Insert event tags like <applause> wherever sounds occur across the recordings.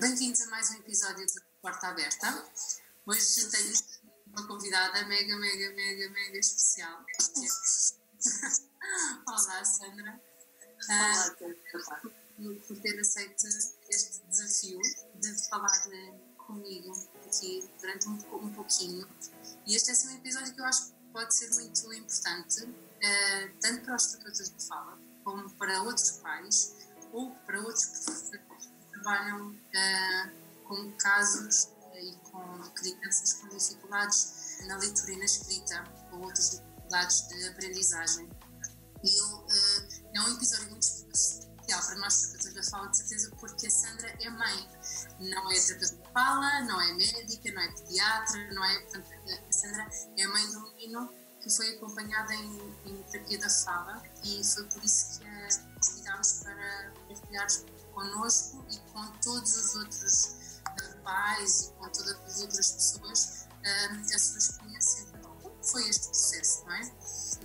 Bem-vindos a mais um episódio de Porta Aberta. Hoje tenho uma convidada mega, mega, mega, mega especial. Olá, Sandra. Olá, uh, por ter aceito este desafio de falar comigo aqui durante um, um pouquinho. E este é assim, um episódio que eu acho que pode ser muito importante, uh, tanto para os terapeutas de fala, como para outros pais ou para outros professores trabalham uh, com casos e com crianças com dificuldades na leitura e na escrita ou outras dificuldades de aprendizagem. E eu, uh, é um episódio muito especial para nós, terapeutas da fala, de certeza, porque a Sandra é mãe. Não é terapeuta de fala, não é médica, não é pediatra, não é. Portanto, a Sandra é mãe de um menino que foi acompanhada em, em terapia da fala e foi por isso que a convidámos para partilhar connosco e com todos os outros uh, pais e com todas as outras pessoas uh, a sua experiência. Como foi este processo, não é?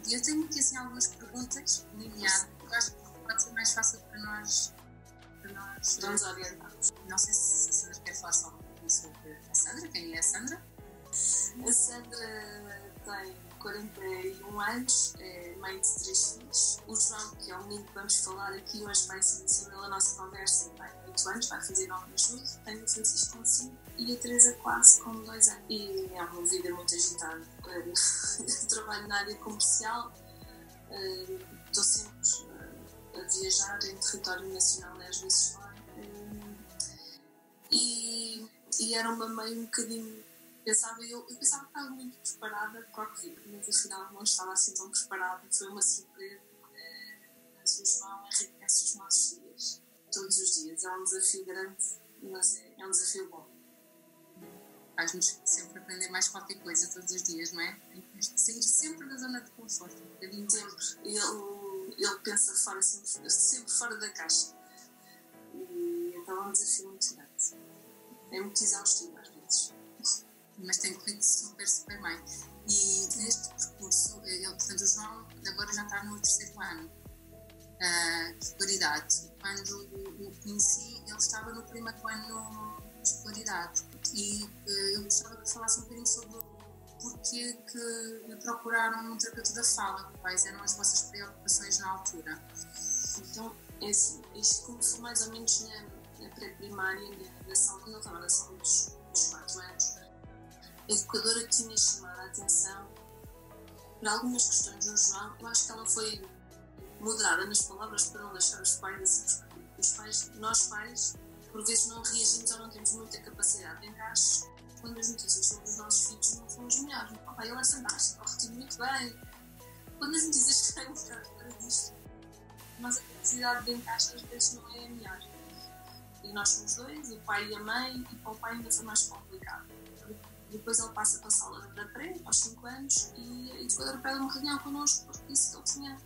E eu tenho aqui assim algumas perguntas lineadas, eu acho que pode ser mais fácil para nós. Para nós orientados. Não sei se a Sandra quer falar só um pouquinho sobre a Sandra, quem é a Sandra? A Sandra tem 41 anos, é mãe de três filhos. É o menino que vamos falar aqui hoje, vai ser iniciado na nossa conversa, tem 8 anos, vai fazer 9 de julho, tem o Francisco com 5 e a Teresa quase com 2 anos. E é uma vida muito agitada. <laughs> Eu trabalho na área comercial, eh, estou sempre eh, a viajar em território nacional, às vezes fora. Eh, e, e era uma mãe um bocadinho pensava, eu, eu pensava que estava muito preparada para o que mas afinal não estava assim tão preparada. Foi uma surpresa. Mas o João enriquece os nossos dias, todos os dias. É um desafio grande, mas é, é um desafio bom. Faz-nos sempre aprender mais qualquer coisa todos os dias, não é? Sair sempre da zona de conforto, um bocadinho sempre. Ele, ele pensa fora, sempre, sempre fora da caixa. E, então é um desafio muito grande. É muito exaustivo às vezes mas tem corrido super, super bem. E neste percurso, ele, portanto, o João agora já está no terceiro ano uh, de escolaridade. Quando o conheci, ele estava no primeiro ano de escolaridade. E uh, eu gostava que falasse um bocadinho sobre porquê que procuraram um terapeuta da fala, quais eram as vossas preocupações na altura. Então, é assim, isto começou mais ou menos na, na pré-primária, na, na quando eu estava na sala dos, dos 4 anos a educadora tinha chamado a atenção para algumas questões do João. Eu acho que ela foi moderada nas palavras para não deixar os pais. Os pais, nós pais, por vezes não reagimos ou não temos muita capacidade de encaixe quando as notícias sobre os nossos filhos não foram as melhores. Oh, pai, ele é fantástico, corre muito bem. Quando as notícias <laughs> saem para disto, mas a capacidade de encaixe às vezes não é a melhor. E nós somos dois, o pai e a mãe, e para o pai ainda foi mais complicado depois ele passa para a sala da pré, aos 5 anos, e a educadora pede uma reunião connosco porque disse que ele tinha,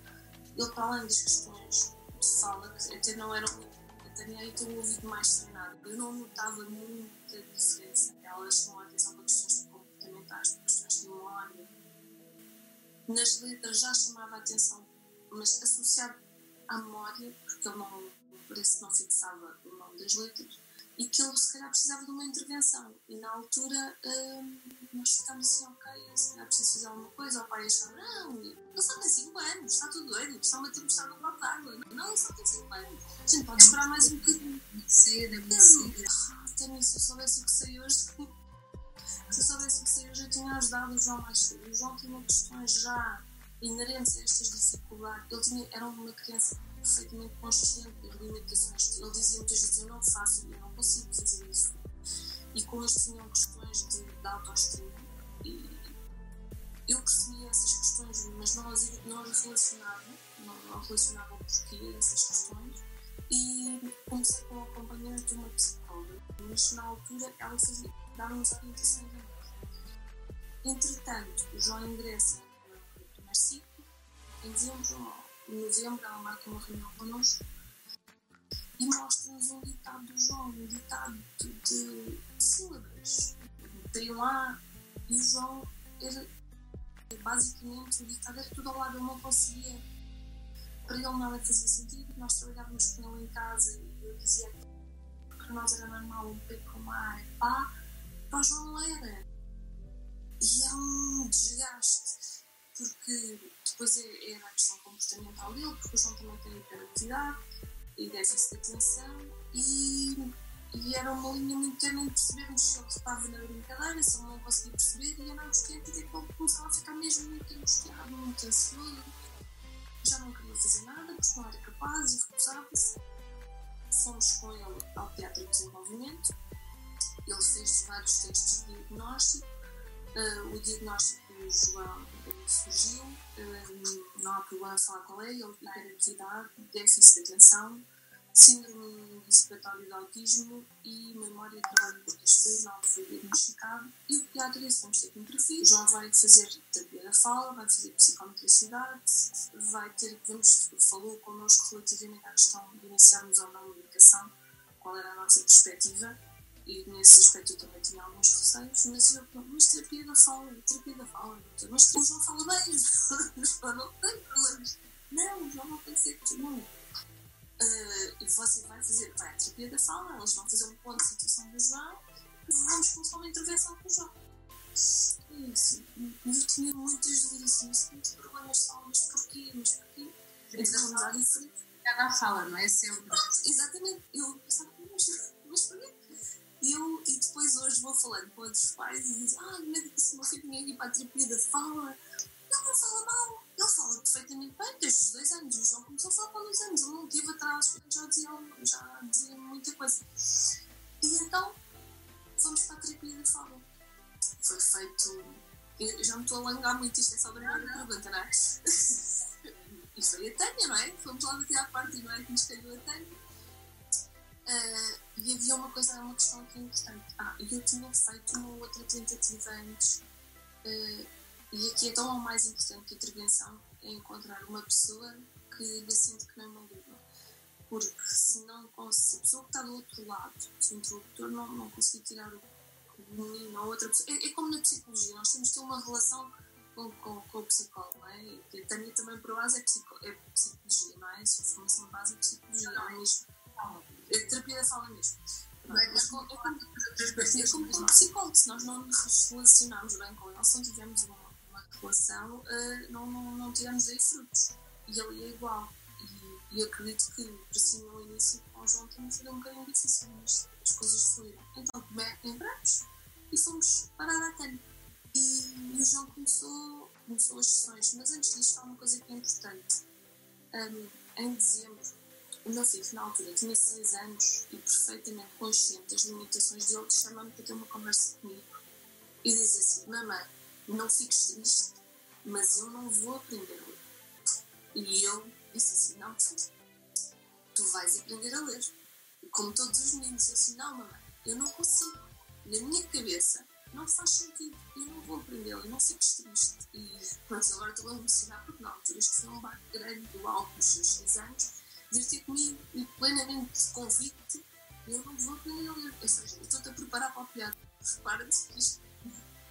ele para além das questões de que até não eram até nem um ouvido mais treinado, eu não notava muita diferença. Ela chamou a atenção para questões comportamentais, para questões de memória. Nas letras já chamava a atenção, mas associado à memória, porque ele não, parece não fixava o nome das letras e que ele se calhar precisava de uma intervenção. E na altura hum, nós ficámos assim, ok, se calhar preciso fazer alguma coisa. O pai achava, não, ele só tem 5 anos, está tudo doido, está uma tempestade no copo d'água. Não, ele só tem 5 anos. A gente pode esperar mais um bocadinho. Muito cedo, é muito cedo. Também, se eu soubesse o que sei hoje, <laughs> se eu soubesse o que sei hoje, eu tinha ajudado o João mais cedo. O João tinha questões já inerentes a estas dificuldades. Ele tinha, era uma criança perfeitamente consciente das limitações. Ele dizia muitas vezes: Eu não faço, eu não consigo fazer isso. E com eles tinham questões de, de autoestima. E eu percebia essas questões, mas não as, relacionava, não, não relacionava o porquê dessas questões. E comecei com o acompanhamento de uma psicóloga. Mas na altura ela dava-nos orientações a nós. Entretanto, o João ingressa no primeiro ciclo, em dezembro em novembro, ela marca uma reunião connosco e mostra-nos um ditado do João, um ditado de, de sílabas. Tem lá e o João era basicamente o ditado era tudo ao lado, ele não conseguia. Para ele nada fazia sentido, nós trabalhávamos com ele em casa e eu dizia para nós era normal um pé com ar, pá, para o João não era. E é um desgaste, porque depois é, é a questão comportamental dele, porque o João também tem hiperatividade e déficit de atenção, e, e era uma linha muito tênue em percebermos se ele estava na brincadeira, se ele não conseguia perceber, e era angustiante até que ele começava a ficar mesmo muito angustiado, muito ansioso, já não queria fazer nada, porque não era capaz e recusava-se. Fomos com ele ao Teatro de Desenvolvimento, ele fez vários textos de diagnóstico, uh, o diagnóstico João surgiu, uh, não há problema falar qual é, ele tem hiperatividade, déficit de atenção, síndrome antecipatório de autismo e memória de trabalho com foi não foi diagnosticado e o pediatra disse vamos ter que interferir. O João vai fazer terapia da fala, vai fazer psicometricidade, vai ter, vamos, falou connosco relativamente à questão de iniciarmos ou não a medicação, qual era a nossa perspectiva e nesse aspecto eu também tinha alguns receios, mas eu, mas terapia da fala, terapia da fala, mas o João fala bem, <laughs> João não tem problemas. Não, o João não tem que ser. Uh, e você vai fazer, vai a terapia da fala, eles vão fazer um ponto de situação do João e vamos começar uma intervenção com o João. É isso. Eu tinha muitas dúvidas, muitos problemas só, mas porquê, mas porquê? Então. Cada fala, não é sempre. Exatamente. Eu pensava, eu, e depois hoje vou falando com outros pais e dizem, ah, médico, se meu filho tinha aqui para a terapia da fala, ele não fala mal, ele fala perfeitamente bem, desde os dois anos. O João começou a falar com dois anos, ele não teve atrás, já dizia, já dizia muita coisa. E então, fomos para a terapia da fala. Foi feito. Eu já me estou a alongar muito, isto é só a primeira pergunta, não é? <laughs> e foi a Tânia, não é? Fomos lá daqui à parte, não é? Que nos calhou a Tânia. Uh, e havia uma coisa, uma questão que é importante. Ah, eu tinha feito uma outra tentativa antes, uh, e aqui é tão mais importante que a intervenção é encontrar uma pessoa que lhe sente que não é maligna. Porque se, não, se a pessoa que está do outro lado, se o interlocutor não, não conseguir tirar o menino ou outra pessoa, é, é, como na psicologia, nós temos que ter uma relação com, com, com o psicólogo, não é? E a Tânia também, por base, é, psico, é psicologia, não é? A formação de base é psicologia, é mesmo? É terapia fala mesmo. É, mas com, é, como, é como com psicólogo, se nós não nos relacionarmos bem com ele, se não tivermos uma, uma relação, uh, não, não, não tiramos aí frutos. E ele é igual. E, e acredito que, para si, no início, com o João também foi um bocadinho difícil, mas as coisas fluíram. Então, entramos e fomos parar à Tânia. E, o João começou, começou as sessões, mas antes disto, há uma coisa que é importante. Um, em dezembro, o meu filho, na altura, tinha 6 anos e perfeitamente consciente das limitações dele, chama-me para ter uma conversa comigo e diz assim: Mamãe, não fiques triste, mas eu não vou aprender a ler. E eu disse assim: Não, filho, tu vais aprender a ler. Como todos os meninos, eu disse: Não, mamãe, eu não consigo. Na minha cabeça, não faz sentido. Eu não vou aprender, eu não fiques triste. E pronto, agora estou a emocionar porque na altura isto foi um barco grande do alto dos seus 6 anos dizer comigo e plenamente convicto, eu não vou aprender a ler. Ou seja, eu estou-te a preparar para o piada. Prepara-te que isto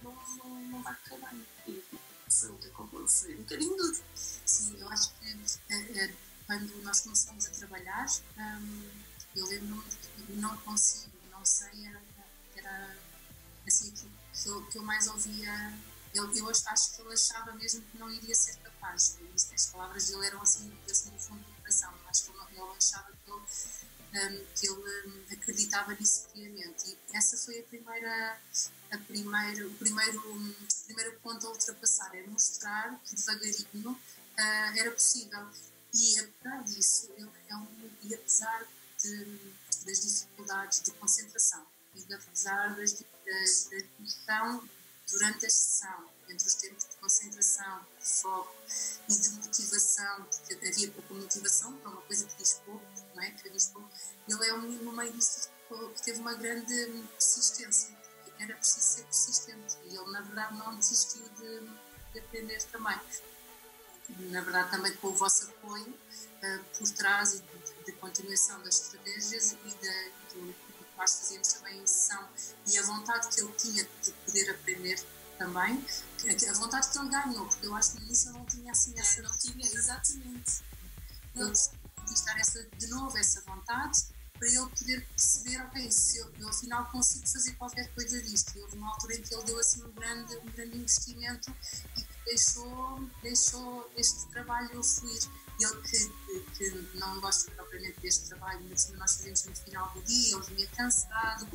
não, não, não vai bem. E foi, um, foi um bocadinho duro. Sim, eu acho que é, é, quando nós começamos a trabalhar, hum, eu lembro não consigo, não sei, era, era assim que, que, eu, que eu mais ouvia. Eu, eu acho que ele achava mesmo que não iria ser capaz. As palavras dele eram assim, assim no fundo coração. Ele, achava que ele, um, que ele um, acreditava nisso piamente. E essa foi a primeira, a primeira, o primeiro, um, primeiro ponto a ultrapassar, é mostrar que devagarinho uh, era possível. E apesar disso, ele é um, e apesar de, das dificuldades de concentração e apesar das, da questão durante a sessão, entre os tempos de concentração, de foco e de motivação, porque havia pouca motivação para uma coisa que diz pouco, não é? Que diz pouco. Ele é um menino no meio disso que teve uma grande persistência, era preciso ser persistente e ele, na verdade, não desistiu de, de aprender também. Na verdade, também com o vosso apoio uh, por trás e de, continuação das estratégias e de, do que nós fazíamos também em sessão e a vontade que ele tinha de poder aprender também, a vontade que ele ganhou, porque eu acho que no início ele não tinha assim essa. É, não tinha, exatamente. Ele conquistar essa, de novo essa vontade para ele poder perceber, ok, se eu, eu afinal consigo fazer qualquer coisa disto. E houve uma altura em que ele deu assim um grande, um grande investimento e que deixou, deixou este trabalho fluir. Ele que, que, que não gosta propriamente deste trabalho, mas nós fazemos no final do dia, ele vinha cansado,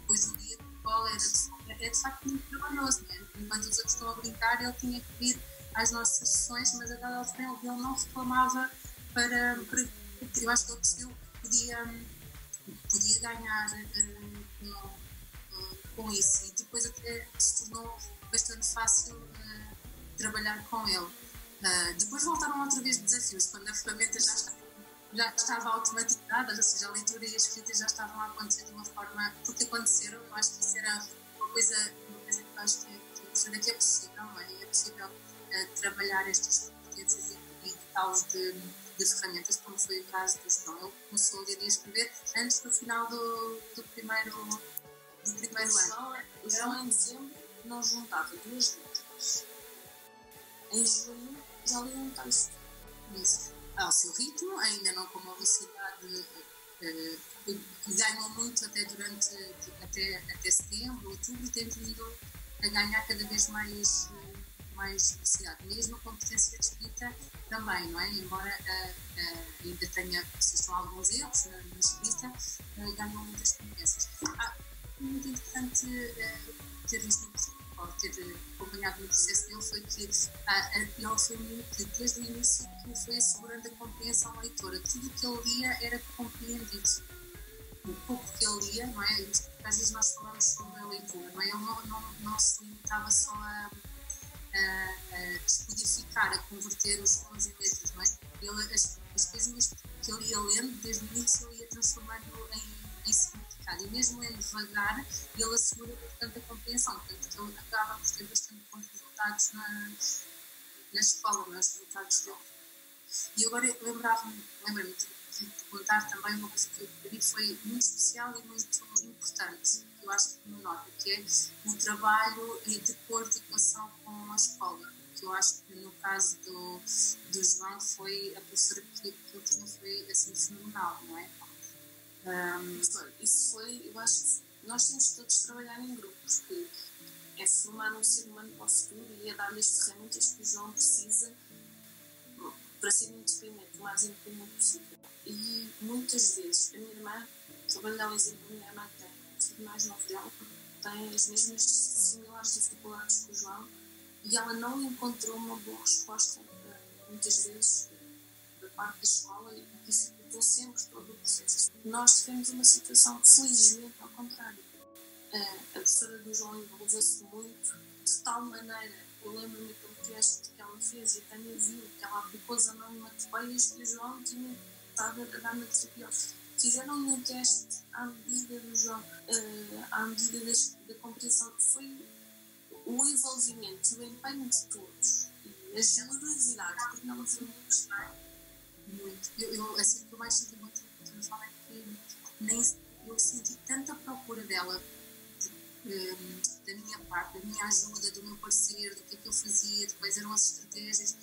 depois do dia escola era, é de facto muito trabalhoso. Né? Enquanto os outros estão a brincar, ele tinha que vir às nossas sessões, mas a dada altura ele não reclamava para, para. Eu acho que ele percebeu que podia, podia ganhar uh, com, com, isso e depois até se tornou bastante fácil uh, trabalhar com ele. Uh, depois voltaram outra vez desafios, quando a ferramenta já estava, já estava automatizada, ou seja, a leitura e a escrita já estavam a acontecer de uma forma. porque aconteceram, eu acho que isso era uma coisa, uma coisa que eu acho que é, que é, que é possível, não é? É possível trabalhar estas competências e, e tal de, de, ferramentas, como foi o caso do João. Ele começou a ler e escrever antes do final do, do primeiro, do primeiro o ano. João, o João em dezembro não juntava duas letras. Em junho já lia um texto. Isso. Ao seu ritmo, ainda não com uma velocidade uh, ganhou muito até durante até, até setembro, outubro, tem vindo a ganhar cada vez mais mais velocidade. Mesmo a competência de escrita também, não é? Embora uh, uh, ainda tenha, existam alguns erros na, na escrita, uh, ganham muitas competências. Ah, muito importante ter visto ou ter acompanhado no processo dele foi que ele foi muito, desde o início, que foi assegurando a compreensão leitora. Tudo o que ele lia era compreendido. O pouco que ele lia, não é? Às vezes nós falamos sobre a leitura, não é? Ele não, não, não se limitava só a a, a descodificar, a converter os sons em letras, não é? Ele, as, as que ele ia lendo, desde o início, ele ia transformando em, em significado. E mesmo lendo devagar, ele assegura bastante a compreensão, portanto, ele acaba por ter bastante bons resultados na, na escola, nos resultados dele. E agora lembrava-me, lembro-me de, de também uma coisa que eu para foi muito especial e muito importante eu acho que me nota, que é o trabalho de coordenação com a escola. Que eu acho que no caso do, do João foi a professora que, que ele tinha foi assim fenomenal, não é? Um, isso foi, eu acho que nós temos todos de trabalhar em grupos, porque é formar um ser humano para o futuro e é dar-lhe as ferramentas que o João precisa para ser independente, o mais independente possível. E muitas vezes, a minha irmã, só para lhe dar um exemplo, a minha irmã tem filho mais novo dela tem as mesmas similares dificuldades que o João e ela não encontrou uma boa resposta uh, muitas vezes da parte da escola e sempre todo o processo. Nós tivemos uma situação que felizmente ao contrário. A professora do João envolveu-se muito, de tal maneira, eu lembro-me daquele teste que ela fez e a Tânia viu, que ela aplicou as onomatopeias que o João tinha estado a dar na terapia fizeram um teste à medida do jogo, uh, à medida das, da compreensão, foi o envolvimento e o empenho de todos e a generosidade, porque não foi muito. Eu, eu, assim, que eu mais senti muito transformar é que nem, eu senti tanta procura dela um, ehm, da minha parte, da minha ajuda, do meu parceiro, do que é que eu fazia, de quais eram as estratégias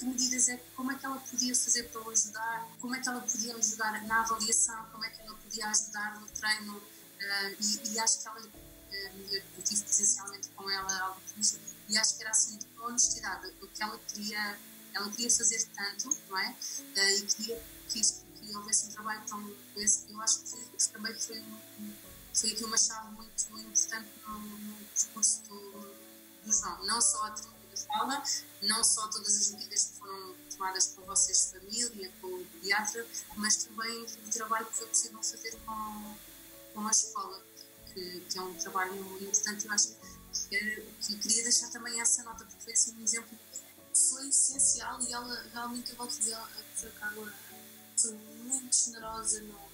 que medidas é, como é que ela podia fazer para o ajudar, como é que ela podia ajudar na avaliação, como é que ela podia ajudar no treino uh, e, e, acho que ela, uh, eu tive presencialmente com ela disso e acho que era assim de honestidade, o que ela queria, ela queria fazer tanto, não é? Uh, e queria que, que houvesse um trabalho tão eu acho que também foi, um, foi aqui uma chave muito importante no, no percurso do, do João, não só a fala, não só todas as medidas que foram tomadas com vocês, família, com o pediatra, mas também o trabalho que foi possível fazer com, com a escola, que, que é um trabalho importante. Eu acho que, que queria deixar também essa nota, porque foi assim um exemplo. Foi essencial e ela realmente, eu vou dizer, a professora Carla foi muito generosa no,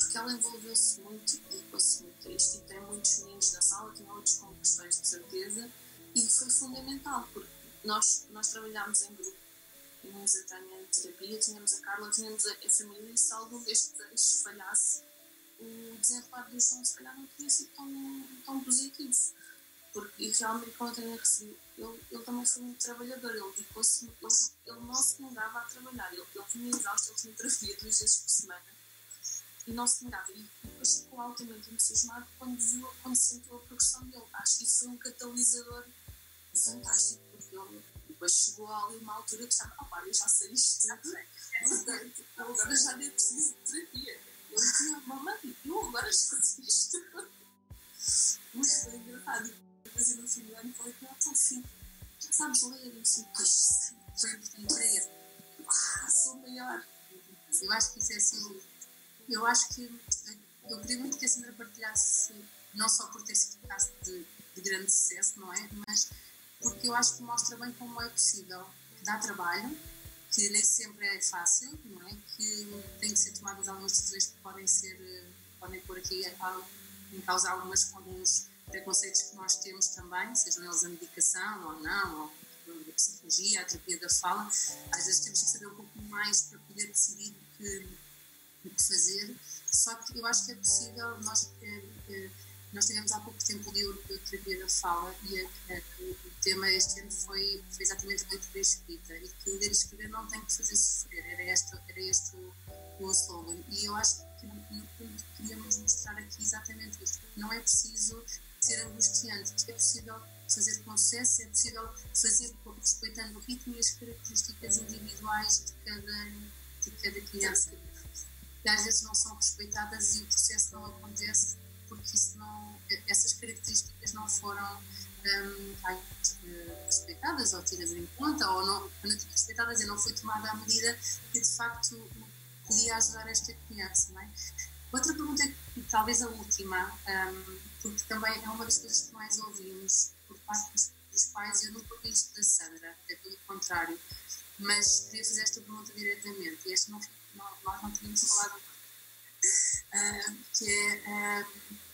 porque ela envolveu-se muito e dedicou-se muito a isto e tem muitos meninos na sala, tinha outros com questões de certeza e foi fundamental, porque nós, nós trabalhámos em grupo. Tínhamos a Tânia em terapia, tínhamos a Carla, tínhamos a, a família, e se algum destes falhasse, o desenrolar do João se calhar não teria sido tão, tão positivo. Porque e realmente, quando a Tânia recebeu, ele, ele também foi muito trabalhador, ele ele, ele não se negava a trabalhar, ele, ele tinha exausto, ele tinha terapia duas vezes por semana e não se negava. E depois ficou altamente entusiasmado quando, viu, quando sentiu a progressão dele. Acho que isso foi um catalisador fantástico, porque ele depois chegou ali uma altura que já, opá, eu já sei isto tudo, portanto, agora já nem preciso de terapia. Ele tinha, mamãe, eu agora já sei isto. Mas foi engraçado. Fim com ele, teu filho, já sabes ler? E assim, pois, foi importante para ele. Ah, sou maior. Eu acho que isso é assim. Eu acho que. Eu queria muito que a Sandra partilhasse, não só por ter sido um caso de, de grande sucesso, não é? Mas porque eu acho que mostra bem como é possível, que dá trabalho, que nem sempre é fácil, não é? Que tem que ser tomadas algumas decisões que podem ser, podem pôr aqui em causa algumas, alguns preconceitos que nós temos também, sejam eles a medicação ou não, ou a psicologia, a terapia da fala, às vezes temos que saber um pouco mais para poder decidir o que, o que fazer, só que eu acho que é possível nós... É, é, nós tivemos há pouco tempo o livro terapia da fala e a, a, o tema este ano foi, foi exatamente leitura e escrita e que ler e escrever não tem que fazer sofrer, era este, era este o, o slogan. E eu acho que no fundo queríamos mostrar aqui exatamente isto. Não é preciso ser angustiante, é possível fazer com sucesso, é possível fazer respeitando o ritmo e as características individuais de cada, de cada criança. Às vezes não são respeitadas e o processo não acontece porque isso não, essas características não foram um, respeitadas ou tidas em conta, ou não, quando respeitadas, e não foi tomada a medida que de facto podia ajudar esta criança. Não é? Outra pergunta, talvez a última, um, porque também é uma das coisas que mais ouvimos por parte dos, dos pais, eu nunca ouvi isto da Sandra, é pelo contrário, mas queria fazer esta pergunta diretamente, e esta não, não, nós não tínhamos falado uh, que é uh,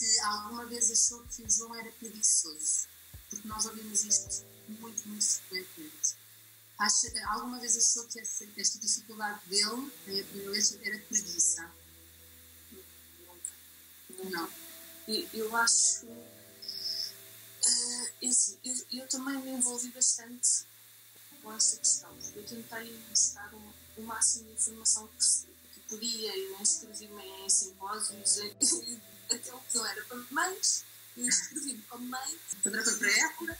se alguma vez achou que o João era preguiçoso, porque nós ouvimos isto muito, muito frequentemente. Acha, alguma vez achou que essa, esta dificuldade dele, primeira vez, era preguiça? Não. não. Eu, eu acho. Uh, eu, eu também me envolvi bastante com essa questão. Eu tentei buscar o, o máximo de informação que, podia, eu inscrevi-me em simpósios, até o que eu era para mães, eu inscrevi-me como mãe. Para foi para Évora?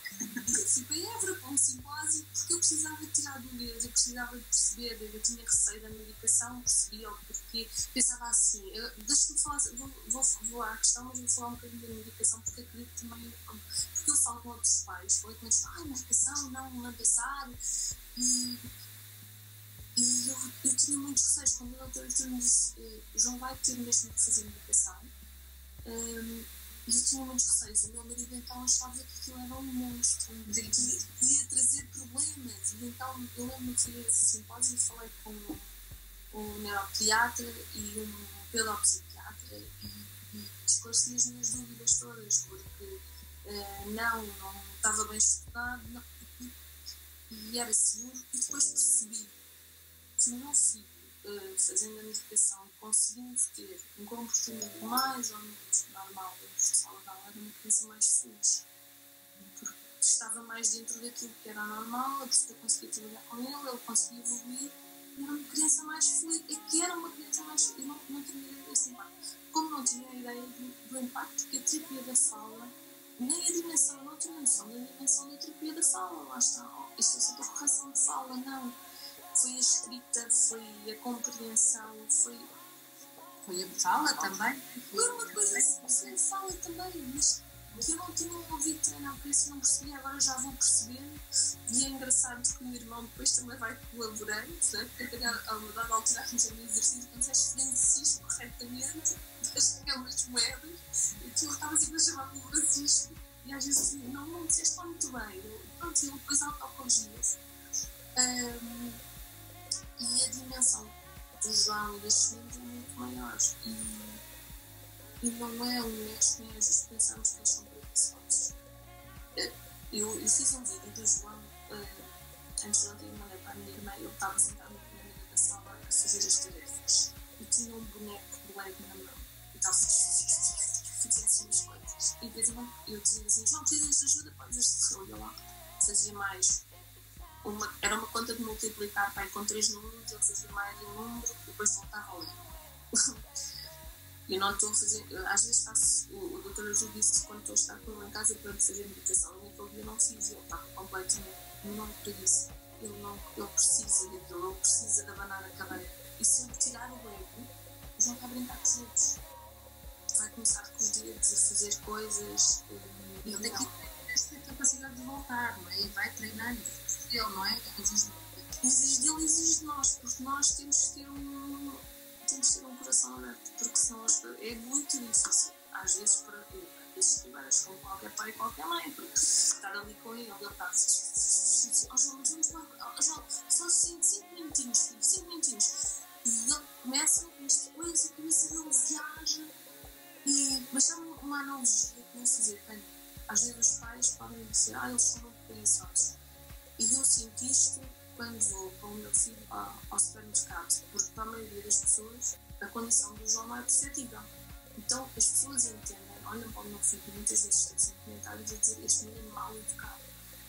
Fui para Évora, para um simpósio, porque eu precisava tirar dúvidas, eu precisava de perceber, eu tinha receio da medicação, percebia o porquê. Pensava assim, deixa-me falar, vou, vou, vou à questão, mas vou falar um bocadinho da medicação, porque acredito também, porque eu falo com outros pais, falei com eles, ai, medicação, não, não pensar, e e eu, eu tinha muitos receios quando o doutor me disse: eh, João vai ter mesmo que fazer medicação. Um, e eu tinha muitos receios. O meu marido então achava que aquilo era um monstro, que ia trazer problemas. E então eu lembro que fui esse simpósio e falei com um neuropediatra e um pedopsiquiatra e, e esclareci as minhas dúvidas todas, porque uh, não, não estava bem estudado não, e, e era seguro. E depois percebi que o meu filho, fazendo a medicação, conseguindo ter um comportamento mais ou menos normal saudável, era uma criança mais feliz. Porque estava mais dentro daquilo que era normal, a pessoa conseguia trabalhar com ele, ele conseguia evoluir, era uma criança mais feliz. É que era uma criança mais feliz. Não, não tinha ideia desse impacto. Como não tinha ideia do, do impacto que a terapia da fala nem a dimensão, não tinha noção da dimensão da terapia da fala, lá está, oh, isto é só correção de fala, não foi a escrita, foi a compreensão, foi. Foi a fala também? Foi uma coisa assim, fala também, mas que eu não tinha ouvido treinar, por isso não percebia, agora já vou percebendo. E é engraçado que o meu irmão depois também vai colaborando, sabe? porque a uma dada altura a fazer um exercício, quando és francisco corretamente, <laughs> das aquelas moedas, e eu estava sempre a chamar pelo Francisco, e às vezes não, não disseste muito bem. Pronto, ele depois autocorrigia-se. E a dimensão do João e das filhas é muito maior. E, e não é um mês que vezes pensamos que eles são preguiçosos. Eh, eu, eu fiz um vídeo do João uh, antes de ontem, mandei para a minha irmã. Ele estava sentado na primeira da sala a fazer as tarefas e tinha um boneco de Lego na mão e estava a fazer assim as coisas. E de vez eu dizia assim: João, precisas de ajuda? Pode dizer-se que eu lá, fazia mais uma, era uma conta de multiplicar pai, com três números, ele fazia mais um número e depois voltava a ler. Eu não estou a fazer. Às vezes faço. O, o doutor Ju disse quando estou a estar com ele em casa para fazer medicação. E naquele dia não fiz. Ele está completamente. Não preguiça. Ele, não, ele precisa daquilo. Ele precisa da banana cadeira. E se eu tirar o ego, o João vai brincar com os outros. Vai começar com os dedos a fazer coisas. E ele tem que ter esta capacidade de voltar, não é? E vai treinar isso. Ele, não é? Exige exige dele, de nós, porque nós temos que ter um, temos que ter um coração aberto, porque senão é muito difícil, às vezes, para vezes estiveres com qualquer pai e qualquer mãe, porque estar ali com ele, ele está oh, João, vamos lá, oh, João, só 5 minutinhos, 5 minutinhos. E ele começa com esta coisa, a cabeça dele viaja. E, mas sabe uma analogia que eu? Bem, às vezes os pais podem dizer, ah, eles são muito preguiçosos. E eu sinto isto quando vou com o meu filho ao, supermercado, porque para a maioria das pessoas a condição do João é perceptível. Então as pessoas entendem, olham para o meu filho muitas vezes têm comentários a dizer este menino mal educado.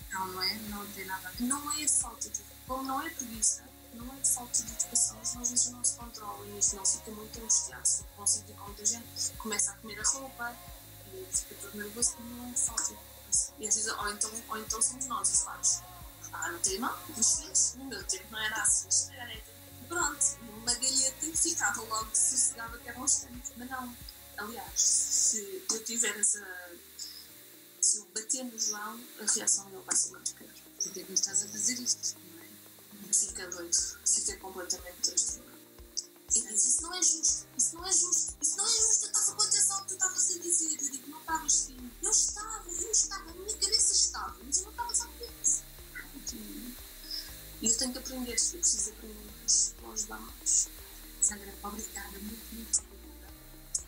Não, não é? Não tem nada a ver. Não é falta de como não é preguiça, não é falta de educação, às vezes não se controla e isto não fica muito angustiado. Se um com muita gente, começa a comer a roupa e fica todo nervoso, não é falta de educação. E às vezes, ou então, ou então somos nós os pais ah, não tem mal, os filhos, no meu tempo não era assim, era pronto, uma galheta e ficava logo sossegada que era um instante. Mas não, aliás, se eu tiver essa. Se eu bater no João, a reação dele vai ser muito pior. Por que é que estás a fazer isto? Não é? Fica doido, fica completamente. E diz: Isso não é justo, isso não é justo, isso não é justo. Eu estava com atenção que tu estavas a dizer. Eu digo: Não estavas, filho. Eu estava, eu estava, a minha cabeça estava, mas eu não estava a ver E eu tenho que aprender, eu preciso aprender para ajudar mais. Sandra, obrigada, muito, muito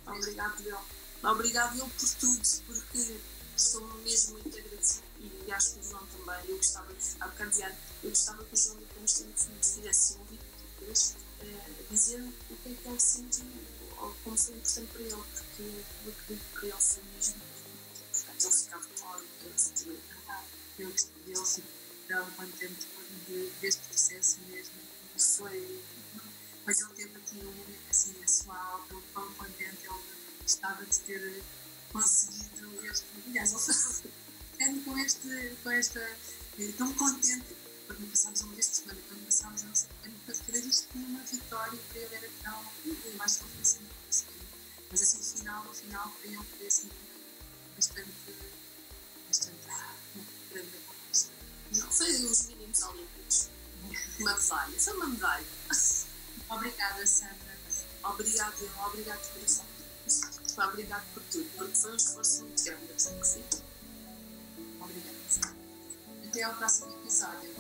obrigada. Obrigado, eu. Obrigado, eu, por tudo, porque estou mesmo muito agradecida e acho que o João também. Eu gostava, há bocado dizia, eu gostava que o João, depois de fizesse um vídeo depois, uh, dizer o que é que ele sentiu ou como foi importante para ele, porque o que para ele foi mesmo. Portanto, ele ficava com a hora de Eu gostei dele, tão contente de, deste processo mesmo. Foi. Mas ele teve aqui um, assim, a sua alta, quão contente ele estava de ter conseguido este. Aliás, ele com, este, com esta. Tão contente quando passámos uma vez de semana, quando passámos a nossa semana, para fazer isto uma vitória para ele era tão. Eu acho que ele conseguido. Mas assim, no final, no final, para ele foi assim bastante. Ah, grande foi os meninos olímpicos. Uma medalha, foi uma medalha. <laughs> Obrigada, Sandra. Obrigado, obrigado por isso. Obrigado por tudo, porque foi um esforço muito grande, eu sei que sim. Obrigada. Até ao próximo episódio.